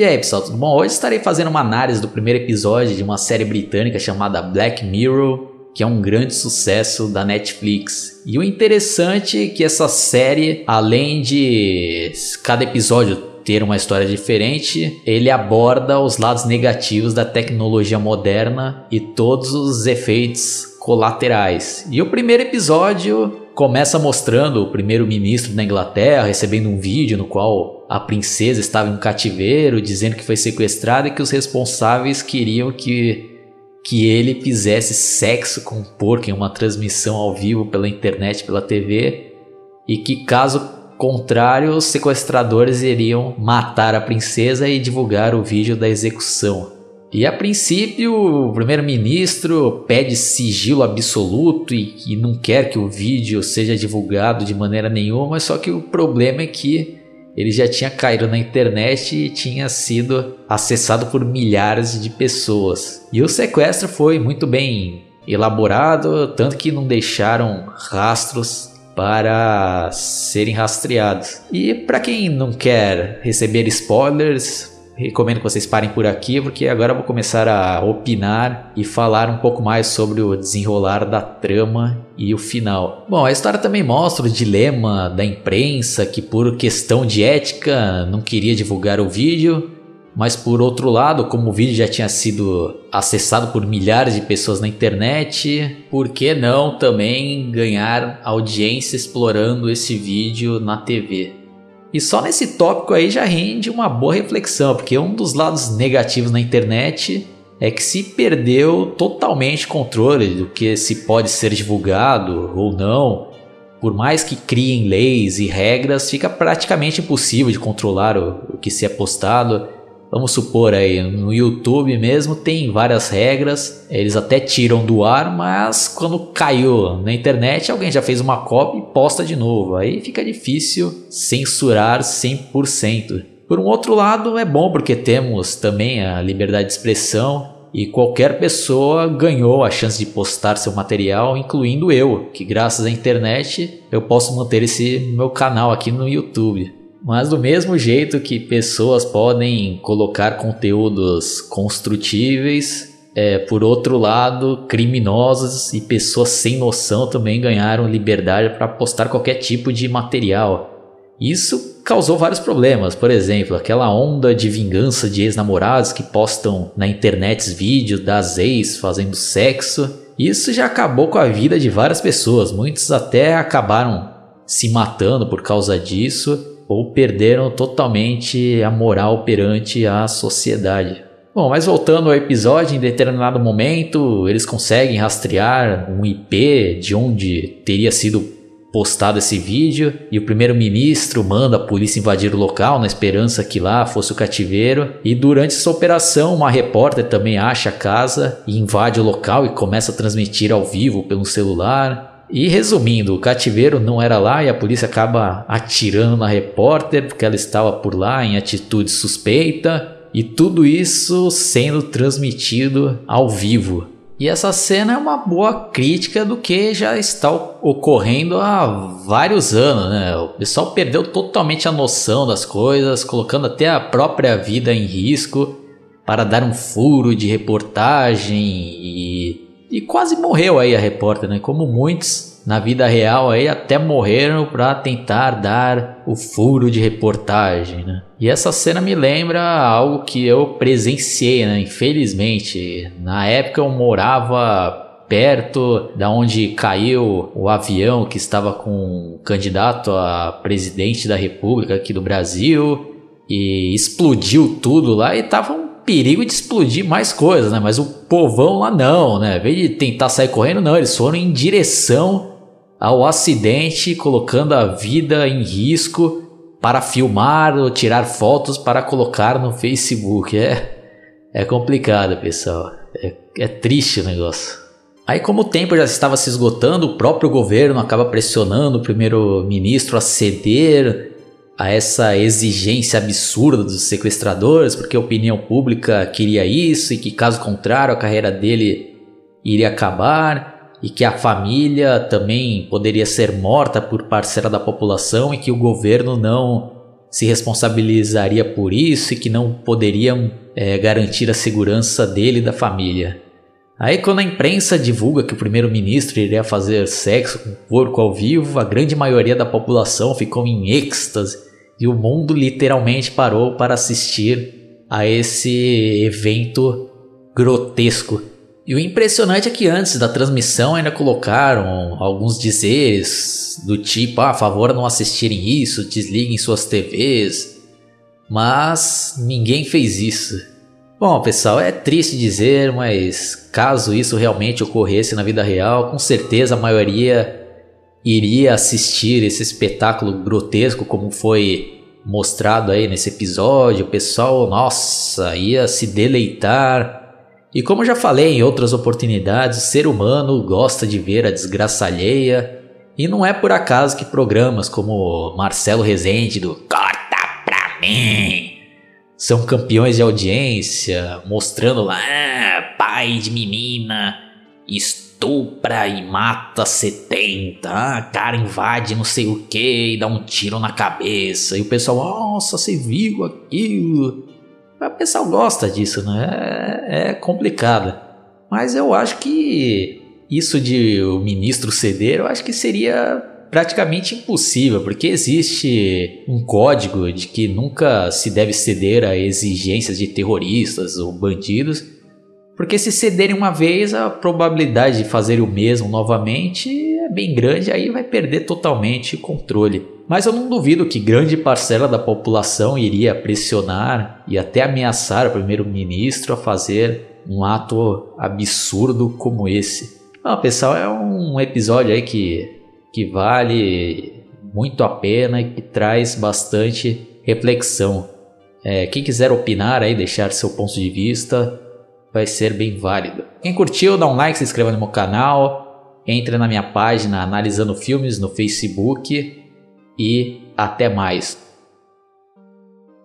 E aí pessoal, tudo bom? Hoje estarei fazendo uma análise do primeiro episódio de uma série britânica chamada Black Mirror, que é um grande sucesso da Netflix. E o interessante é que essa série, além de cada episódio ter uma história diferente, ele aborda os lados negativos da tecnologia moderna e todos os efeitos colaterais. E o primeiro episódio começa mostrando o primeiro-ministro da Inglaterra recebendo um vídeo no qual a princesa estava em um cativeiro, dizendo que foi sequestrada e que os responsáveis queriam que que ele fizesse sexo com um porco em uma transmissão ao vivo pela internet, pela TV, e que caso contrário, os sequestradores iriam matar a princesa e divulgar o vídeo da execução. E a princípio, o primeiro-ministro pede sigilo absoluto e, e, não quer que o vídeo seja divulgado de maneira nenhuma, só que o problema é que ele já tinha caído na internet e tinha sido acessado por milhares de pessoas. E o sequestro foi muito bem elaborado, tanto que não deixaram rastros para serem rastreados. E para quem não quer receber spoilers, recomendo que vocês parem por aqui, porque agora eu vou começar a opinar e falar um pouco mais sobre o desenrolar da trama e o final. Bom, a história também mostra o dilema da imprensa que, por questão de ética, não queria divulgar o vídeo. Mas por outro lado, como o vídeo já tinha sido acessado por milhares de pessoas na internet, por que não também ganhar audiência explorando esse vídeo na TV? E só nesse tópico aí já rende uma boa reflexão, porque um dos lados negativos na internet é que se perdeu totalmente controle do que se pode ser divulgado ou não. Por mais que criem leis e regras, fica praticamente impossível de controlar o, que se é postado. Vamos supor aí, no YouTube mesmo tem várias regras, eles até tiram do ar, mas quando caiu na internet, alguém já fez uma cópia e posta de novo. Aí fica difícil censurar 100%. Por um outro lado, é bom porque temos também a liberdade de expressão e qualquer pessoa ganhou a chance de postar seu material, incluindo eu, que graças à internet eu posso manter esse meu canal aqui no YouTube. Mas do mesmo jeito que pessoas podem colocar conteúdos construtíveis, é, por outro lado, criminosos e pessoas sem noção também ganharam liberdade para postar qualquer tipo de material. Isso causou vários problemas, por exemplo, aquela onda de vingança de ex-namorados que postam na internet vídeos das ex fazendo sexo. Isso já acabou com a vida de várias pessoas, muitos até acabaram se matando por causa disso ou perderam totalmente a moral perante a sociedade. Bom, mas voltando ao episódio, em determinado momento eles conseguem rastrear um IP de onde teria sido postado esse vídeo e o primeiro-ministro manda a polícia invadir o local na esperança que lá fosse o cativeiro. E durante essa operação, uma repórter também acha a casa e invade o local e começa a transmitir ao vivo pelo celular. E resumindo, o cativeiro não era lá e a polícia acaba atirando na repórter porque ela estava por lá em atitude suspeita. E tudo isso sendo transmitido ao vivo. E essa cena é uma boa crítica do que já está ocorrendo há vários anos, né? O pessoal perdeu totalmente a noção das coisas, colocando até a própria vida em risco para dar um furo de reportagem e e quase morreu aí a repórter, né? Como muitos na vida real aí até morreram para tentar dar o furo de reportagem, né? E essa cena me lembra algo que eu presenciei, né? Infelizmente, na época eu morava perto da onde caiu o avião que estava com o candidato a presidente da República aqui do Brasil e explodiu tudo lá e tava um perigo de explodir mais coisas, né? Mas o povão lá não, né? Em vez de tentar sair correndo, não, eles foram em direção ao acidente, colocando a vida em risco para filmar ou tirar fotos para colocar no Facebook. É, é complicado, pessoal. É, é triste o negócio. Aí, como o tempo já estava se esgotando, o próprio governo acaba pressionando o primeiro-ministro a ceder a essa exigência absurda dos sequestradores, porque a opinião pública queria isso e que caso contrário a carreira dele iria acabar e que a família também poderia ser morta por parcela da população e que o governo não se responsabilizaria por isso e que não poderiam é, garantir a segurança dele e da família. Aí, quando a imprensa divulga que o primeiro-ministro iria fazer sexo com porco ao vivo, a grande maioria da população ficou em êxtase e o mundo literalmente parou para assistir a esse evento grotesco. E o impressionante é que antes da transmissão ainda colocaram alguns dizeres do tipo: ah, a favor não assistirem isso, desliguem suas TVs. Mas ninguém fez isso. Bom, pessoal, é triste dizer, mas caso isso realmente ocorresse na vida real, com certeza a maioria iria assistir esse espetáculo grotesco como foi mostrado aí nesse episódio. O pessoal, nossa, ia se deleitar. E como já falei em outras oportunidades, o ser humano gosta de ver a desgraça alheia. E não é por acaso que programas como Marcelo Rezende do Corta Pra Mim são campeões de audiência, mostrando lá, ah, pai de menina estupra e mata 70, ah, cara invade não sei o que e dá um tiro na cabeça. E o pessoal, nossa, você viu aquilo? O pessoal gosta disso, né? É, é complicado. Mas eu acho que isso de o ministro ceder, eu acho que seria praticamente impossível, porque existe um código de que nunca se deve ceder a exigências de terroristas ou bandidos, porque se cederem uma vez, a probabilidade de fazer o mesmo novamente é bem grande, aí vai perder totalmente o controle. Mas eu não duvido que grande parcela da população iria pressionar e até ameaçar o primeiro-ministro a fazer um ato absurdo como esse. Não, pessoal, é um episódio aí que que vale muito a pena e que traz bastante reflexão. É, quem quiser opinar aí, deixar seu ponto de vista, vai ser bem válido. Quem curtiu, dá um like, se inscreva no meu canal, entre na minha página Analisando Filmes no Facebook e até mais.